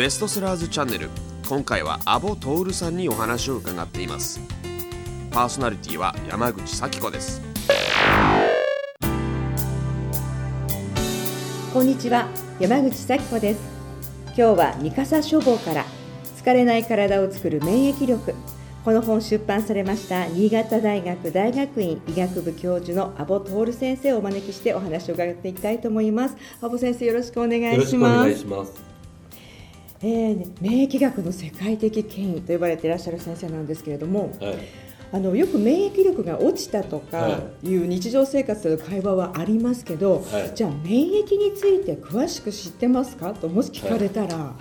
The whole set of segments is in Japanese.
ベストセラーズチャンネル。今回はアボトールさんにお話を伺っています。パーソナリティは山口咲子です。こんにちは山口咲子です。今日は三笠書房から疲れない体を作る免疫力。この本出版されました新潟大学大学院医学部教授の阿保徹先生をお招きしてお話を伺っていきたいと思います。阿保先生よろしくお願いしますえー、免疫学の世界的権威と呼ばれていらっしゃる先生なんですけれども、はい、あのよく免疫力が落ちたとかい。う日常生活での会話はありますけど、はい、じゃあ免疫について詳しく知ってますか？ともし聞かれたら、は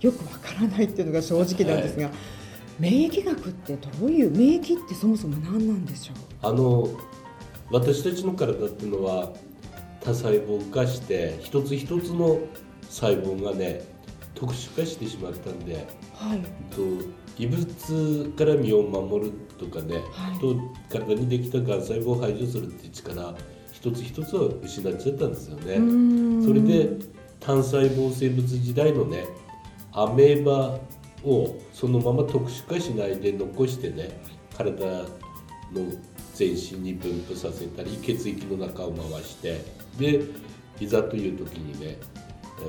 い、よくわからないっていうのが正直なんですが。免疫学ってどういう免疫ってそもそも何なんでしょう？あの私たちの体っていうのは多細胞化して一つ一つの細胞がね特殊化してしまったんで、はい、と異物から身を守るとかね、はい、と体にできたがん細胞を排除するっていう力一つ一つは失っちゃったんですよね。それで単細胞生物時代のねアメーバをそのまま特殊化しないで残してね体の全身に分布させたり血液の中を回してでいざという時にね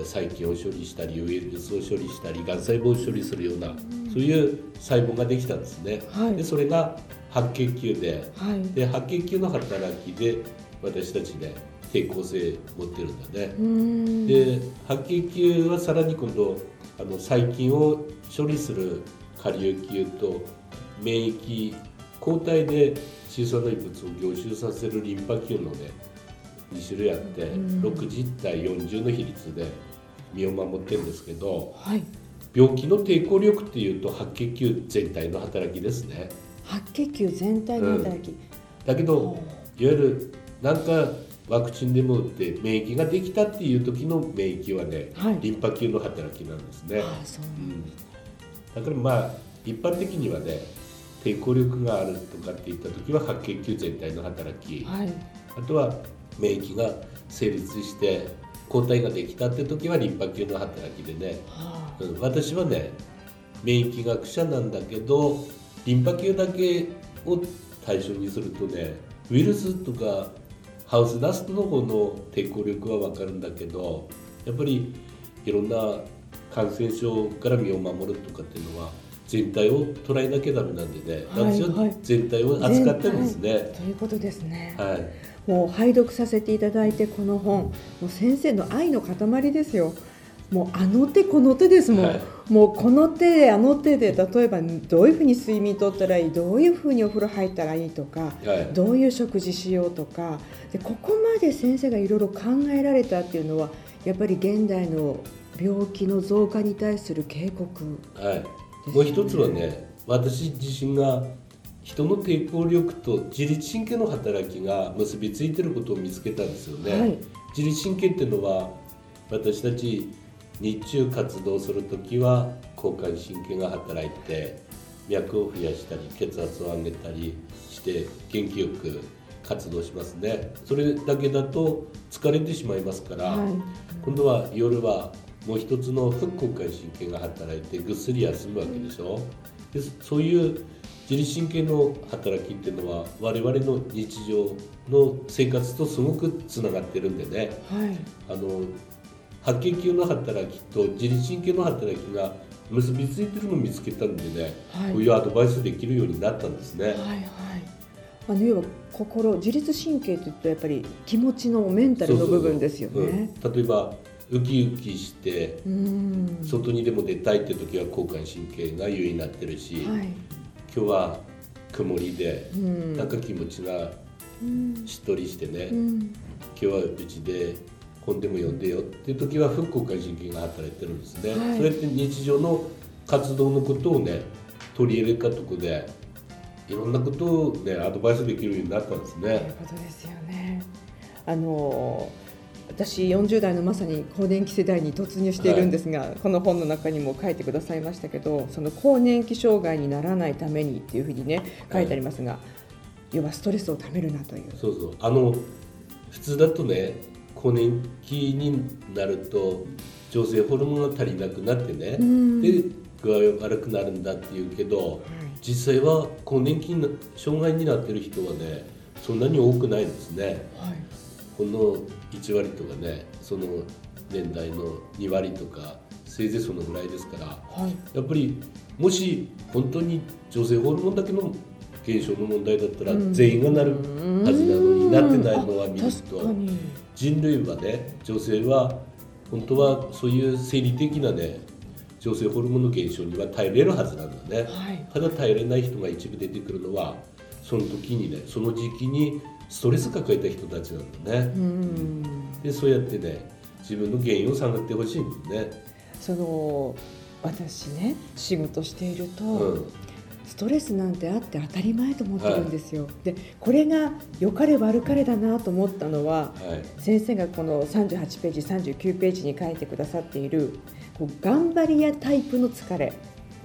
細菌を処理したりウイルスを処理したりがん細胞を処理するような、そういう細胞ができたんですね。はい、でそれが白血球ではい、で白血球の働きで私たちね抵抗性持ってるんだね。で白血球はさらに今度あの細菌を処理する下流球と免疫抗体で小さな異物を凝集させるリンパ球のね2種類あって、60対40の比率で身を守ってるんですけど、はい、病気の抵抗力っていうと白血球全体の働きですね。白血球全体の働き、うん、だけどいわゆるなんかワクチンでも打って免疫ができたっていう時の免疫はね、はい、リンパ球の働きなんですね。あそうなん。だからまあ一般的にはね抵抗力があるとかっていった時は白血球全体の働き、はい、あとは免疫が成立して抗体ができたって時はリンパ球の働きでね、はあ、うん、私はね免疫学者なんだけどリンパ球だけを対象にするとねウイルスとかハウスダストの方の抵抗力は分かるんだけどやっぱりいろんな感染症から身を守るとかっていうのは全体を捉えなきゃダメなんでね、はい、私は全体を扱ってるんですね。ということですね。はい。もう拝読させていただいてこの本。もう先生の愛の塊ですよ。もうあの手この手ですもん、はい、もうこの手であの手で例えばどういうふうに睡眠とったらいい？どういうふうにお風呂入ったらいいとか、はい、どういう食事しようとか？でここまで先生がいろいろ考えられたっていうのはやっぱり現代の病気の増加に対する警告、ね、はい、もう一つはね私自身が人の抵抗力と自律神経の働きが結びついてることを見つけたんですよね。はい、自律神経っていうのは私たち日中活動する時は交感神経が働いて脈を増やしたり血圧を上げたりして元気よく活動しますね。それだけだと疲れてしまいますから、はい、今度は夜はもう一つの副交感神経が働いてぐっすり休むわけでしょ？でそういう自律神経の働きっていうのは我々の日常の生活とすごくつながってるんでね、はい、あの白血球の働きと自律神経の働きが結びついてるのを見つけたんでね、はい、こういうアドバイスできるようになったんですね。はいはい。あの要は心自律神経というとやっぱり気持ちのメンタルの部分ですよね。うん、例えばウキウキして外にでも出たいって時は交感神経が優位になってるし、はい、今日は曇りでなん。か気持ちがしっとりしてね、今日はうちで本でも読んでよっていう時は副交感神経が働いてるんですね、はい、そうやって日常の活動のことをね取り入れたとこでいろんなことをねアドバイスできるようになったんですね。ということですよね。あの私40代のまさに更年期世代に突入しているんですが、はい、この本の中にも書いてくださいましたけどその更年期障害にならないためにっていうふうにね書いてありますが、はい、要はストレスをためるなという。そうそう。あの普通だとね更年期になると女性ホルモンが足りなくなってね、で具合悪くなるんだっていうけど、実際は更年期障害になってる人はねそんなに多くないんですね、はい、ほんの1割とかねその年代の2割とかせいぜいそのぐらいですから、はい、やっぱりもし本当に女性ホルモンだけの現象の問題だったら全員がなるはずなのになってないのは見ると人類はね女性は本当はそういう生理的なね女性ホルモンの減少には耐えれるはずなんだね、はい、ただ耐えれない人が一部出てくるのはその時にねその時期にストレス抱えた人たちなんだね。でそうやってね自分の原因を探ってほしいんだね。その私ね仕事していると、うん、ストレスなんてあって当たり前と思ってるんですよ。はい、でこれが良かれ悪かれだなと思ったのは、はい、先生がこの38ページ39ページに書いてくださっているこう頑張り屋タイプの疲れ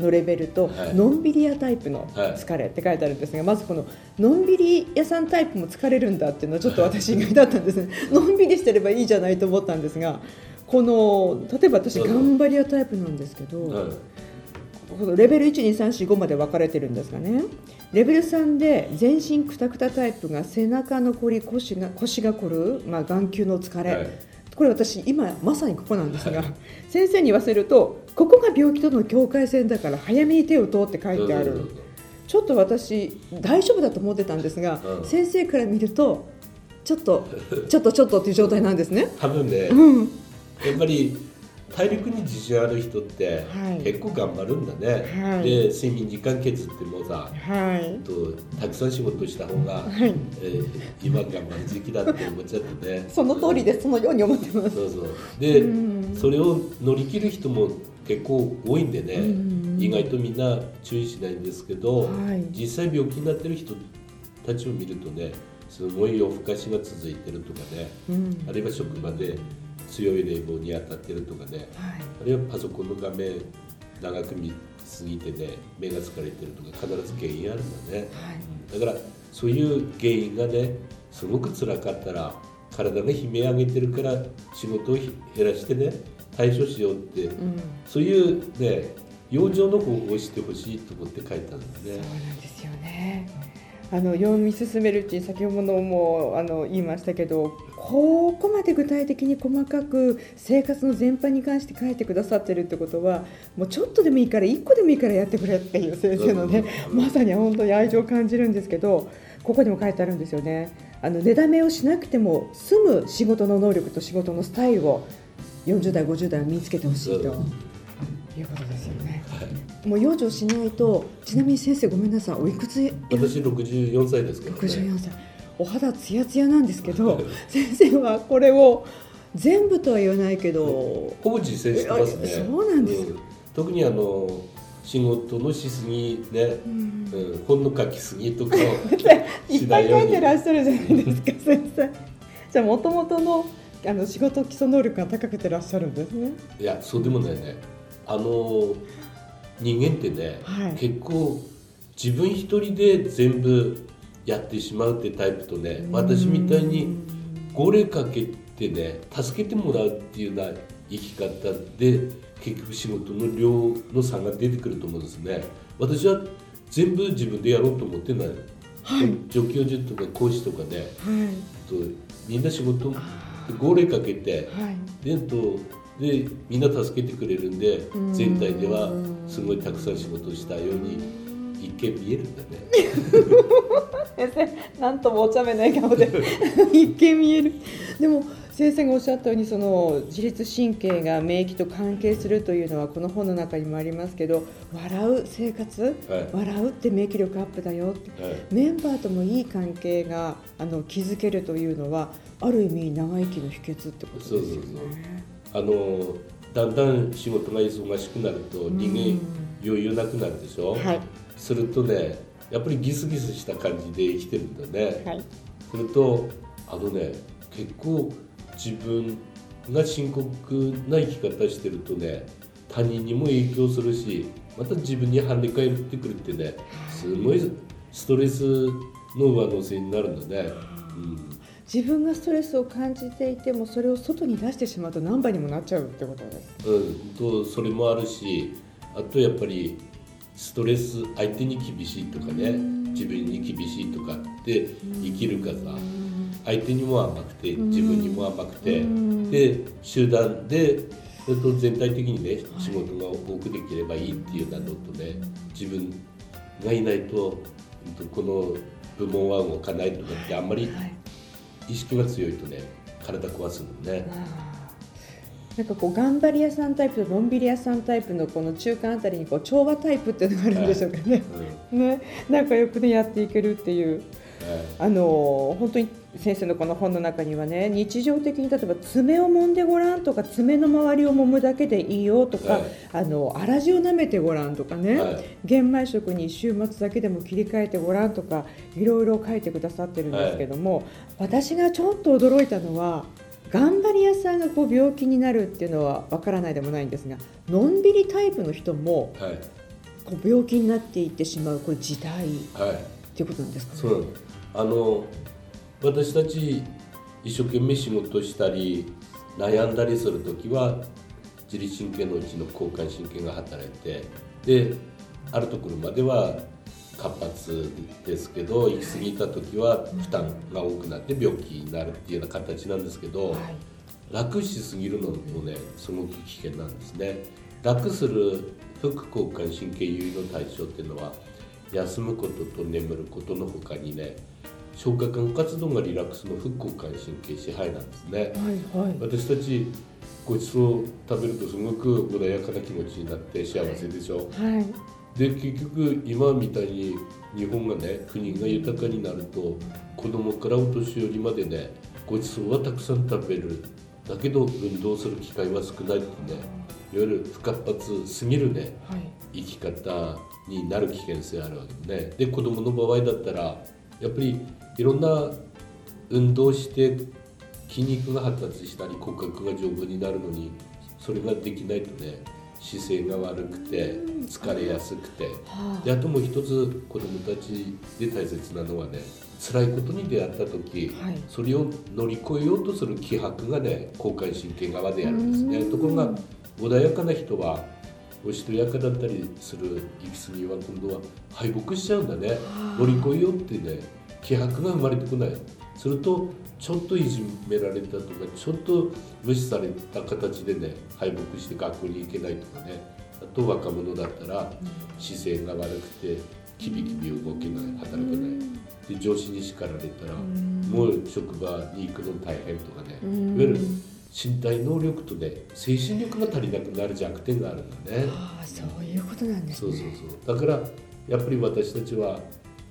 のレベルと、はい、のんびり屋タイプの疲れって書いてあるんですが、まずこののんびり屋さんタイプも疲れるんだっていうのはちょっと私意外だったんですね。のんびりしてればいいじゃないと思ったんですがこの例えば私頑張り屋タイプなんですけど。レベル12345まで分かれてるんですがね。レベル3で全身くたくたタイプが背中のこり腰が腰が凝る、まあ、眼球の疲れ、はい、これ私今まさにここなんですが、はい、先生に言わせるとここが病気との境界線だから早めに手を打って書いてある。ちょっと私大丈夫だと思ってたんですが、うん、先生から見るとちょっとちょっとちょっとっていう状態なんですね。多分ね、うん、やっぱり体力に自信ある人って結構頑張るんだね、はい、で睡眠時間削ってもさ、はい、とたくさん仕事した方が、はい、えー、今頑張る時期だって思っちゃってね。その通りです。そのように思ってます。そうそう。でそれを乗り切る人も結構多いんでね。意外とみんな注意しないんですけど、実際病気になってる人たちを見るとねすごい夜更かしが続いてるとかね、あるいは職場で強い冷房に当たってるとかね、はい、あるいはパソコンの画面長く見すぎてね目が疲れてるとか必ず原因あるんだね、はい、だからそういう原因がねすごく辛かったら体が悲鳴上げてるから仕事を減らしてね対処しようって、うん、そういうね養生の方法をしてほしいと思って書いたんだね。そうなんですよねあの読み進めるうちに先ほどもあの言いましたけどここまで具体的に細かく生活の全般に関して書いてくださってるってことはもうちょっとでもいいから1個でもいいからやってくれっていう先生のねまさに本当に愛情を感じるんですけどここにも書いてあるんですよね。あの寝だめをしなくても済む仕事の能力と仕事のスタイルを40代50代は身につけてほしいということですよね。もう養生しないとちなみに先生ごめんなさいおいくつ？私64歳ですけど、ね、64歳。お肌ツヤツヤなんですけど先生はこれを全部とは言わないけどほぼ実践してますね。そうなんです、うん、特にあの仕事のしすぎね、うん、うん、本の書きすぎとかを いっぱい書いてらっしゃるじゃないですか先生。じゃあもともとのあの仕事基礎能力が高くてらっしゃるんですね。いやそうでもないね。あの人間ってね、はい、結構自分一人で全部やってしまうってタイプとね私みたいに号令かけてね助けてもらうっていうような生き方で結局仕事の量の差が出てくると思うんですね。私は全部自分でやろうと思ってない、はい、助教授とか講師とかね、はい、とみんな仕事号令かけて、はい、でとでみんな助けてくれるんで全体ではすごいたくさん仕事したように一見見えるんだね。先生なんともお茶目な笑顔で。一見見える。でも先生がおっしゃったようにその自律神経が免疫と関係するというのはこの本の中にもありますけど笑う生活、はい、笑うって免疫力アップだよって、はい、メンバーともいい関係があの築けるというのはある意味長生きの秘訣ってことですよね。そうそうそうあのだんだん仕事が忙しくなると人間余裕なくなるでしょ、はい、するとねやっぱりギスギスした感じで生きてるんだね、はい、するとあのね結構自分が深刻な生き方してるとね他人にも影響するしまた自分に跳ね返ってくるってねすごいストレスの上乗せになるんだね。うん自分がストレスを感じていてもそれを外に出してしまうと何倍にもなっちゃうってことです。うん、とそれもあるしあとやっぱりストレス相手に厳しいとかね自分に厳しいとかって生きるかさ相手にも甘くて自分にも甘くてで集団でそれと全体的にね仕事が多くできればいいっていうなのとね自分がいないとこの部門は動かないとかってあんまり意識が強いとね体壊すのね。なんかこう頑張り屋さんタイプとのんびり屋さんタイプのこの中間あたりにこう調和タイプっていうのがあるんでしょうかね。うん、ね仲良くねやっていけるっていう。あの本当に先生のこの本の中にはね日常的に例えば爪を揉んでごらんとか爪の周りを揉むだけでいいよとか、はい、あの粗塩舐めてごらんとかね、はい、玄米食に週末だけでも切り替えてごらんとかいろいろ書いてくださってるんですけども、はい、私がちょっと驚いたのは頑張り屋さんがこう病気になるっていうのはわからないでもないんですがのんびりタイプの人も、こう病気になっていってしまうこれ時代、っていうことなんですか、ね、あの私たち一生懸命仕事したり悩んだりする時は自律神経のうちの交感神経が働いてであるところまでは活発ですけど行き過ぎた時は負担が多くなって病気になるっていうような形なんですけど、はい、楽しすぎるのもねすごく危険なんですね。楽する副交感神経優位の対象っていうのは休むことと眠ることのほかにね消化管活動がリラックスの副交感神経支配なんですね、はいはい、私たちごちそう食べるとすごく穏やかな気持ちになって幸せでしょ、はい、で結局今みたいに日本がね国が豊かになると子供からお年寄りまでねごちそうはたくさん食べる。だけど運動する機会は少ないってねいわゆる不活発すぎるね、はい、生き方になる危険性あるわけでね。で子供の場合だったらやっぱりいろんな運動して筋肉が発達したり骨格が丈夫になるのにそれができないとね姿勢が悪くて疲れやすくて。であともう一つ子どもたちで大切なのはね辛いことに出会った時、はい、それを乗り越えようとする気迫がね交感神経側でやるんですね。ところが穏やかな人はおしとやかだったりする行き過ぎは今度は敗北しちゃうんだね。乗り越えようってね気迫が生まれてこない。するとちょっといじめられたとかちょっと無視された形でね敗北して学校に行けないとかね。あと若者だったら姿勢が悪くてキビキビ動けない働けない。で上司に叱られたらもう職場に行くの大変とかね。いわゆる身体能力とね精神力が足りなくなる弱点があるんだね。ああそういうことなんです、ね、そうそうそうだからやっぱり私たちは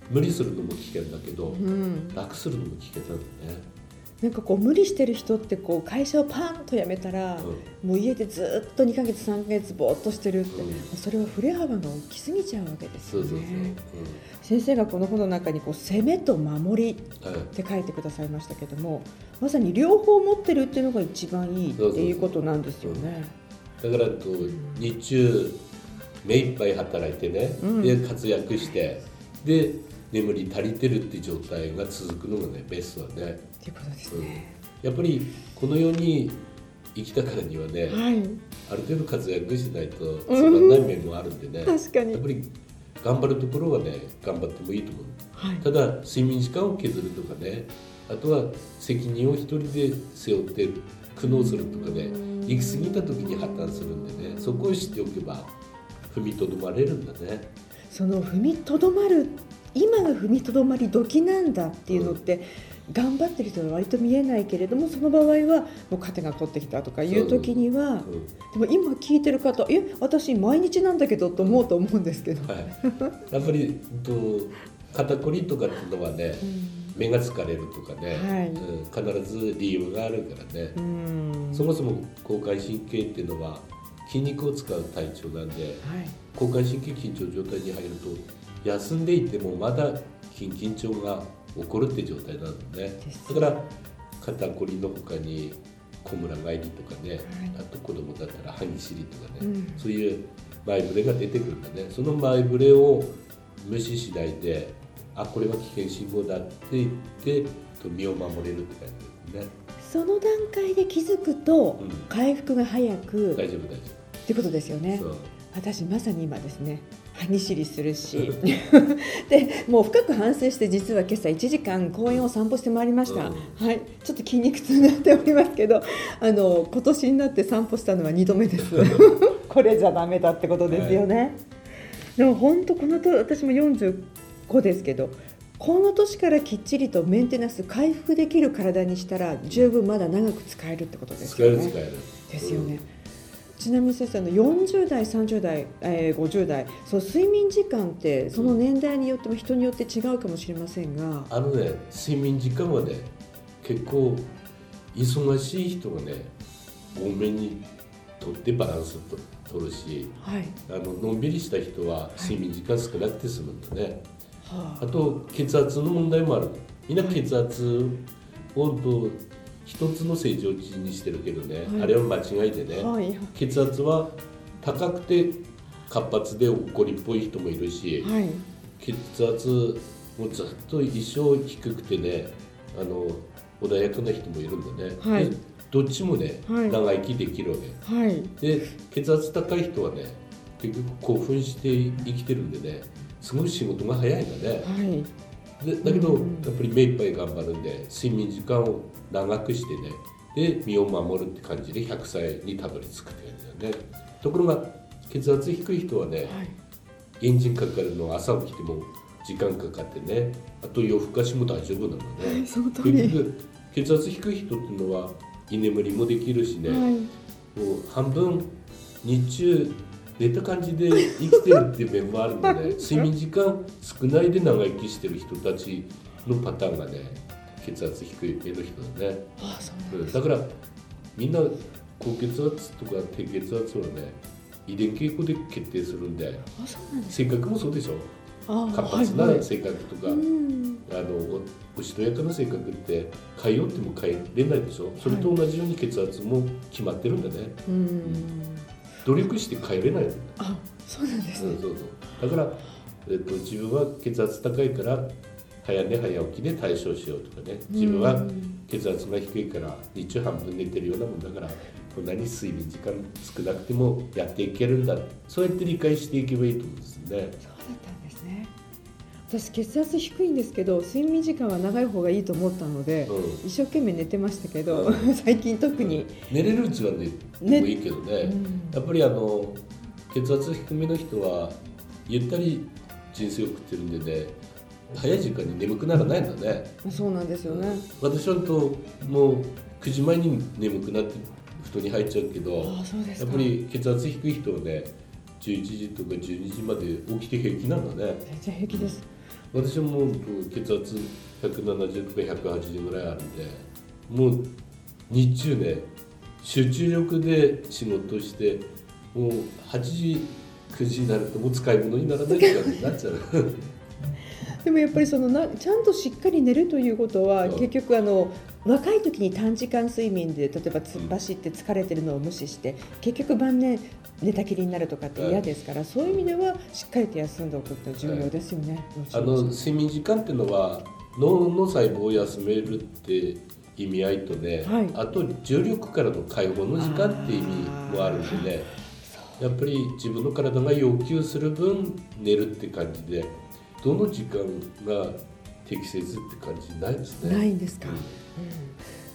無理するのも危険だけど、うん、楽するのも危険なんだね。なんかこう無理してる人ってこう会社をパンと辞めたら、うん、もう家でずっと2か月3か月ぼーっとしてるって、うん、それは振れ幅が大きすぎちゃうわけですよね。先生がこの本の中にこう攻めと守りって書いてくださいましたけども、まさに両方持ってるっていうのが一番いいっていうことなんですよね。だからと日中目いっぱい働いてね、で活躍してで眠り足りてるって状態が続くのがねベストだね。っていうことですね、うん、やっぱりこの世に生きたからにはね、はい、ある程度活躍しないとつまんない面もあるんでね、確かに。やっぱり頑張るところはね頑張ってもいいと思う、はい、ただ睡眠時間を削るとかねあとは責任を一人で背負って苦悩するとかね行き過ぎた時に破綻するんでねそこを知っておけば踏みとどまれるんだね。その踏みとどまる今が踏みとどまり時なんだっていうのって、うん、頑張ってる人は割と見えないけれどもその場合はもう糧が取ってきたとかいう時には、うん、でも今聞いてる方え私毎日なんだけどと思うと思うんですけど、はい、やっぱりと肩こりとかっていうのはね、うん、目が疲れるとかね、はい、必ず理由があるからね、そもそも交感神経っていうのは筋肉を使う体調なんで、はい、交感神経緊張状態に入ると休んでいてもまだ筋緊張が起こるって状態なのね。だから肩こりのほかに小村返りとかね、はい、あと子供だったら歯ぎしりとかね、うん、そういう前触れが出てくるんだね。その前触れを無視しないであこれは危険信号だって言って身を守れるって感じですね。その段階で気づくと、回復が早く、大丈夫大丈夫。ってことですよね。私まさに今ですね歯ぎしりするし。でもう深く反省して実は今朝1時間公園を散歩してまいりました、うん、はい。ちょっと筋肉痛になっておりますけどあの今年になって散歩したのは2度目です。これじゃダメだってことですよね、はい、でも本当このと私も45ですけどこの年からきっちりとメンテナンス回復できる体にしたら十分まだ長く使えるってことですよね。使える使える。ですよね。うんちなみに先生の40代30代、えー、50代そう睡眠時間ってその年代によっても人によって違うかもしれませんが。あのね睡眠時間はね結構忙しい人がね多めにとってバランスと取るし、はい、あののんびりした人は睡眠時間少なくて済むんだね、はい、あと血圧の問題もある。みんな血圧を一つの正常値にしてるけどね、はい、あれは間違いでね、はい、血圧は高くて活発で怒りっぽい人もいるし、はい、血圧もずっと一生低くてねあの穏やかな人もいるんだね、はい、どっちもね、長生きできるわけ、はい、で血圧高い人はね結局興奮して生きてるんでねすごい仕事が早いんだね、はいでだけど、やっぱり目いっぱい頑張るんで睡眠時間を長くしてねで身を守るって感じで100歳にたどり着くって感じだよね。ところが血圧低い人はね、はい、エンジンかかるの朝起きても時間かかってねあと夜更かしも大丈夫なのね、はい、結局血圧低い人っていうのは居眠りもできるしね、はい、もう半分日中寝た感じで生きてるっていう面もあるので 睡眠時間少ないで長生きしてる人たちのパターンがね血圧低い目の人だね。あそうなんだからみんな高血圧とか低血圧はね遺伝傾向で決定するんで性格もそうでしょ。活発な性格とか、はいはい、あのおしとやかな性格って変えようっても変えれないでしょ。それと同じように血圧も決まってるんだね。うん努力して帰れない。あそうなんですね、そうそうそう。だから、えっと、自分は血圧高いから早寝早起きで対処しようとかね。自分は血圧が低いから日中半分寝てるようなもんだからこんなに睡眠時間少なくてもやっていけるんだ。そうやって理解していけばいいと思うんですね。そうだったんですね私血圧低いんですけど睡眠時間は長い方がいいと思ったので、うん、一生懸命寝てましたけど、うん、最近特に。寝れるうちは寝てもいいけどね、うん、やっぱりあの血圧低めの人はゆったり人生を送ってるんでね早い時間に眠くならないんだね。そうなんですよね。私はともう9時前に眠くなって布団に入っちゃうけどやっぱり血圧低い人はね11時とか12時まで起きて平気なんだね。全然平気です、私も血圧170とか180ぐらいあるんでもう日中ね集中力で仕事してもう8時9時になるともう使い物にならない時間になっちゃう。でもやっぱりそのなちゃんとしっかり寝るということは結局あの若い時に短時間睡眠で例えば突っ走って疲れてるのを無視して結局晩年寝たきりになるとかって嫌ですから、はい、そういう意味ではしっかりと休んでおくって重要ですよね。はい、あの睡眠時間っていうのは脳の細胞を休めるって意味合いとね、はい、あと重力からの解放の時間って意味もあるんでね。やっぱり自分の体が要求する分寝るって感じでどの時間が適切って感じないですね。ないんですか、うん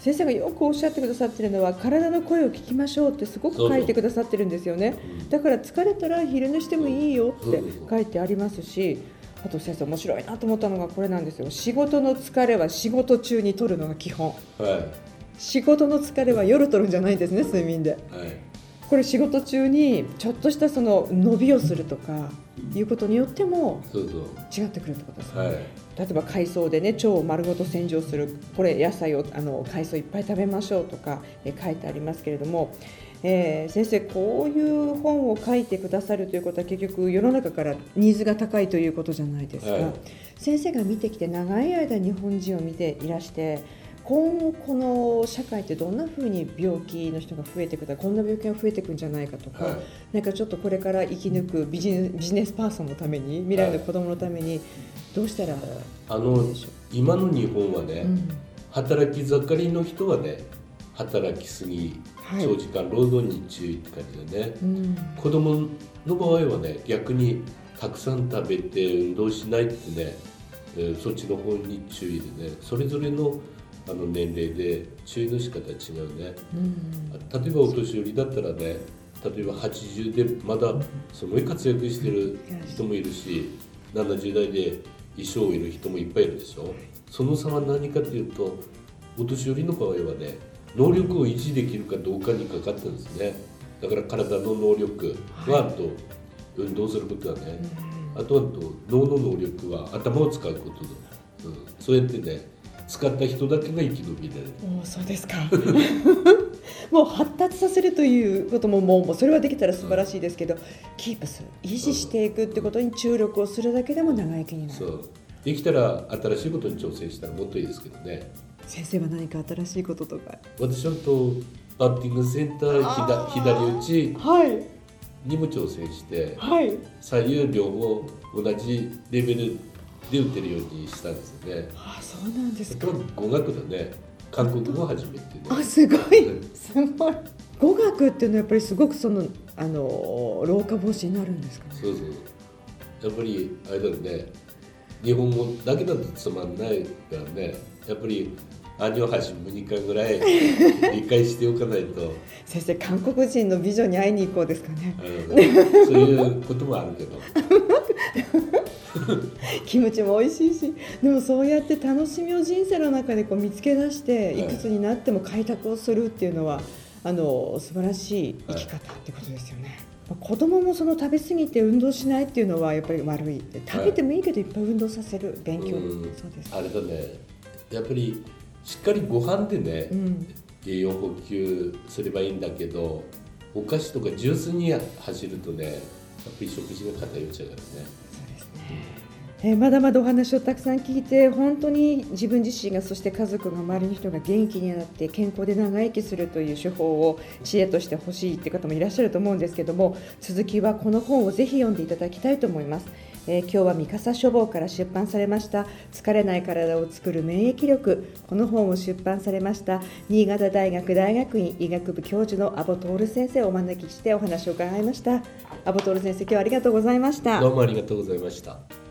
先生がよくおっしゃってくださってるのは体の声を聞きましょうってすごく書いてくださってるんですよね。だから疲れたら昼寝してもいいよって書いてありますしあと先生面白いなと思ったのがこれなんですよ。仕事の疲れは仕事中に取るのが基本、はい、仕事の疲れは夜取るんじゃないんですね睡眠で、はい、これ仕事中にちょっとしたその伸びをするとかいうことによっても違ってくるってことですね、はい。例えば海藻でね腸を丸ごと洗浄する。これ野菜をあの海藻いっぱい食べましょうとか、え書いてありますけれども、えー、先生こういう本を書いてくださるということは結局世の中からニーズが高いということじゃないですか、はい、先生が見てきて長い間日本人を見ていらして今後この社会ってどんなふうに病気の人が増えていくかこんな病気が増えていくんじゃないかとか、はい、なんかちょっとこれから生き抜くビジビジネスパーソンのために未来の子どものためにどうしたらいいでしょう、あの今の日本はね、うん、働き盛りの人はね働きすぎ、はい、長時間労働に注意って感じでね、うん、子供の場合はね逆にたくさん食べて運動しないってね、えー、そっちの方に注意でねそれぞれのあの年齢で注意の仕方違うね、うん、例えばお年寄りだったらね例えば80でまだすごい活躍してる人もいるし70代で一生いる人もいっぱいいるでしょ。その差は何かというとお年寄りの場合はね能力を維持できるかどうかにかかってるんですね。だから体の能力はあと運動することはね、あとは脳の能力は頭を使うことだ、うん、そうやってね使った人だけが生き延びれる。おそうですか。もう発達させるということももうそれはできたら素晴らしいですけど、うん、キープする維持していくってことに注力をするだけでも長生きになる、そう。できたら新しいことに挑戦したらもっといいですけどね。先生は何か新しいこととか？私はとバッティングセンター左打ちにも挑戦して、はい、左右両方同じレベルで打てるようにしたんですよね。あそうなんですか。語学だね。韓国語初めてね。あすごいすごい。語学っていうのはやっぱりすごくそのあの老化防止になるんですかね。そうそう。やっぱりあれだね。日本語だけだとつまんないからね。やっぱり兄を初め2回ぐらい理解しておかないと先生韓国人の美女に会いに行こうですかねそういうこともあるけど キムチも美味しいしでもそうやって楽しみを人生の中でこう見つけ出してい。くつになっても開拓をするっていうのはあの素晴らしい生き方ってことですよね。はい、子供もその食べ過ぎて運動しないっていうのはやっぱり悪い。食べてもいいけどいっぱい運動させる。勉強、そうです。あれだね。やっぱりしっかりご飯でね、うん、栄養補給すればいいんだけどお菓子とかジュースに走るとねやっぱり食事が偏っちゃうからね。えー、まだまだお話をたくさん聞いて本当に自分自身がそして家族が周りの人が元気になって健康で長生きするという手法を知恵としてほしいって方もいらっしゃると思うんですけども続きはこの本をぜひ読んでいただきたいと思います。えー、今日は三笠書房から出版されました「疲れない体を作る免疫力」この本を出版されました新潟大学大学院医学部教授の阿保徹先生をお招きしてお話を伺いました。阿保徹先生今日はありがとうございました。どうもありがとうございました。